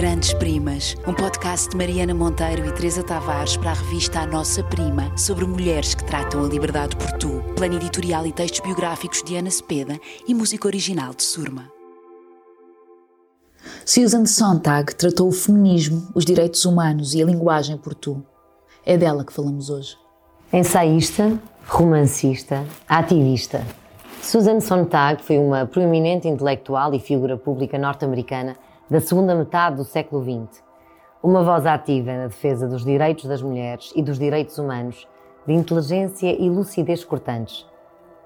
Grandes Primas, um podcast de Mariana Monteiro e Teresa Tavares para a revista A Nossa Prima, sobre mulheres que tratam a liberdade por tu. Plano editorial e textos biográficos de Ana Cepeda e música original de Surma. Susan Sontag tratou o feminismo, os direitos humanos e a linguagem por tu. É dela que falamos hoje. Ensaísta, romancista, ativista. Susan Sontag foi uma proeminente intelectual e figura pública norte-americana da segunda metade do século XX. Uma voz ativa na defesa dos direitos das mulheres e dos direitos humanos, de inteligência e lucidez cortantes.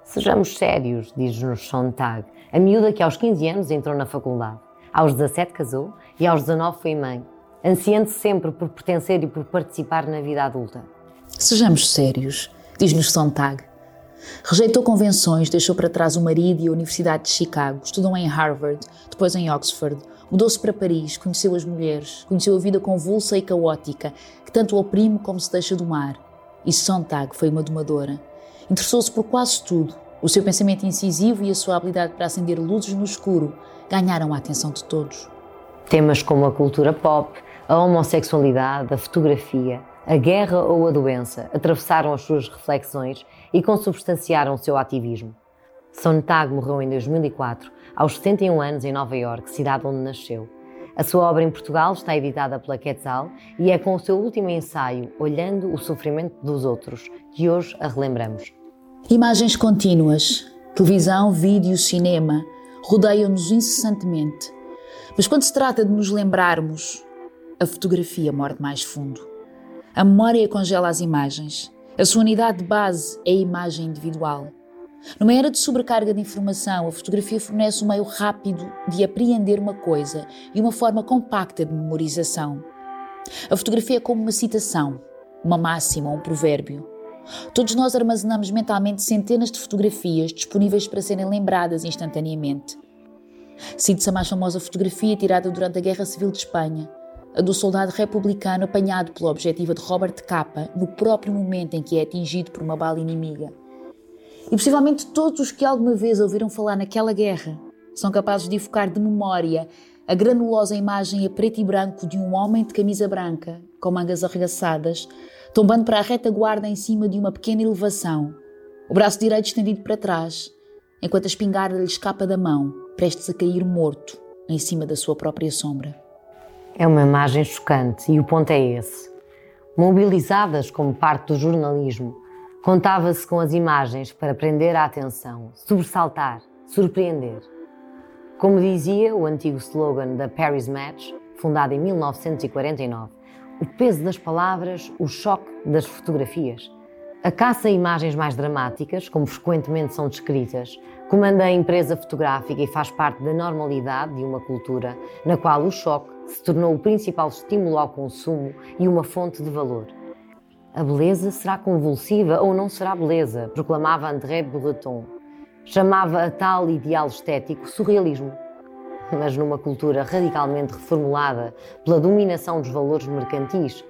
Sejamos sérios, diz-nos Sontag, a miúda que aos 15 anos entrou na faculdade. Aos 17 casou e aos 19 foi mãe, ansiando sempre por pertencer e por participar na vida adulta. Sejamos sérios, diz-nos Sontag. Rejeitou convenções, deixou para trás o marido e a Universidade de Chicago, estudou em Harvard, depois em Oxford, Mudou-se para Paris, conheceu as mulheres, conheceu a vida convulsa e caótica, que tanto oprime como se deixa domar. E Sontag foi uma domadora. Interessou-se por quase tudo. O seu pensamento incisivo e a sua habilidade para acender luzes no escuro ganharam a atenção de todos. Temas como a cultura pop, a homossexualidade, a fotografia, a guerra ou a doença atravessaram as suas reflexões e consubstanciaram o seu ativismo. Sontag morreu em 2004 aos 71 anos em Nova York, cidade onde nasceu. A sua obra em Portugal está editada pela Quetzal e é com o seu último ensaio, Olhando o Sofrimento dos Outros, que hoje a relembramos. Imagens contínuas, televisão, vídeo, cinema, rodeiam-nos incessantemente. Mas quando se trata de nos lembrarmos, a fotografia morde mais fundo. A memória congela as imagens. A sua unidade de base é a imagem individual. Numa era de sobrecarga de informação, a fotografia fornece um meio rápido de apreender uma coisa e uma forma compacta de memorização. A fotografia é como uma citação, uma máxima, um provérbio. Todos nós armazenamos mentalmente centenas de fotografias disponíveis para serem lembradas instantaneamente. Cite-se a mais famosa fotografia tirada durante a Guerra Civil de Espanha, a do soldado republicano apanhado pela objetiva de Robert Capa no próprio momento em que é atingido por uma bala inimiga. E possivelmente todos os que alguma vez ouviram falar naquela guerra são capazes de evocar de memória a granulosa imagem a preto e branco de um homem de camisa branca, com mangas arregaçadas, tombando para a retaguarda em cima de uma pequena elevação, o braço direito estendido para trás, enquanto a espingarda lhe escapa da mão, prestes a cair morto em cima da sua própria sombra. É uma imagem chocante e o ponto é esse. Mobilizadas como parte do jornalismo, Contava-se com as imagens para prender a atenção, sobressaltar, surpreender. Como dizia o antigo slogan da Paris Match, fundado em 1949, o peso das palavras, o choque das fotografias. A caça a imagens mais dramáticas, como frequentemente são descritas, comanda a empresa fotográfica e faz parte da normalidade de uma cultura na qual o choque se tornou o principal estímulo ao consumo e uma fonte de valor. A beleza será convulsiva ou não será beleza, proclamava André Breton. Chamava a tal ideal estético surrealismo. Mas numa cultura radicalmente reformulada pela dominação dos valores mercantis,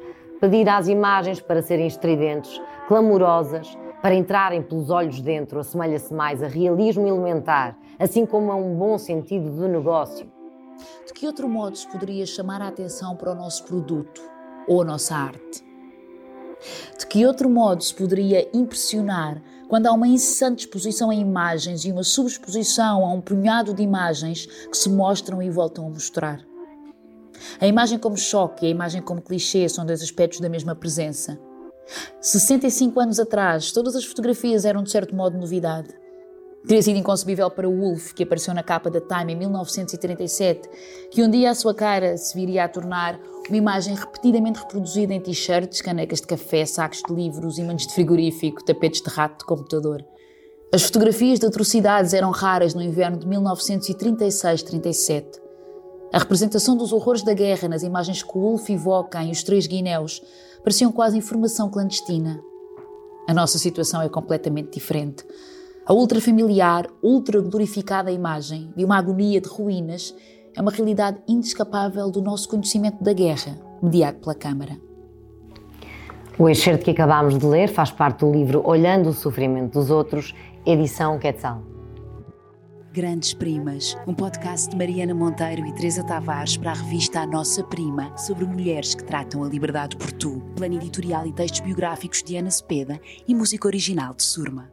pedir às imagens para serem estridentes, clamorosas, para entrarem pelos olhos dentro, assemelha-se mais a realismo elementar, assim como a um bom sentido do negócio. De que outro modo se poderia chamar a atenção para o nosso produto ou a nossa arte? De que outro modo se poderia impressionar quando há uma incessante exposição a imagens e uma subexposição a um punhado de imagens que se mostram e voltam a mostrar? A imagem como choque e a imagem como clichê são dois aspectos da mesma presença. 65 anos atrás, todas as fotografias eram de certo modo novidade. Teria sido inconcebível para Wolf, que apareceu na capa da Time em 1937, que um dia a sua cara se viria a tornar uma imagem repetidamente reproduzida em t-shirts, canecas de café, sacos de livros, ímãs de frigorífico, tapetes de rato de computador. As fotografias de atrocidades eram raras no inverno de 1936-37. A representação dos horrores da guerra nas imagens que Wolf evoca em Os Três Guinéus pareciam quase informação clandestina. A nossa situação é completamente diferente. A ultrafamiliar, ultra-glorificada imagem de uma agonia de ruínas é uma realidade inescapável do nosso conhecimento da guerra, mediado pela Câmara. O excerto que acabámos de ler faz parte do livro Olhando o Sofrimento dos Outros, edição Quetzal. Grandes Primas, um podcast de Mariana Monteiro e Teresa Tavares para a revista A Nossa Prima, sobre mulheres que tratam a liberdade por tu. Plano editorial e textos biográficos de Ana Cepeda e música original de Surma.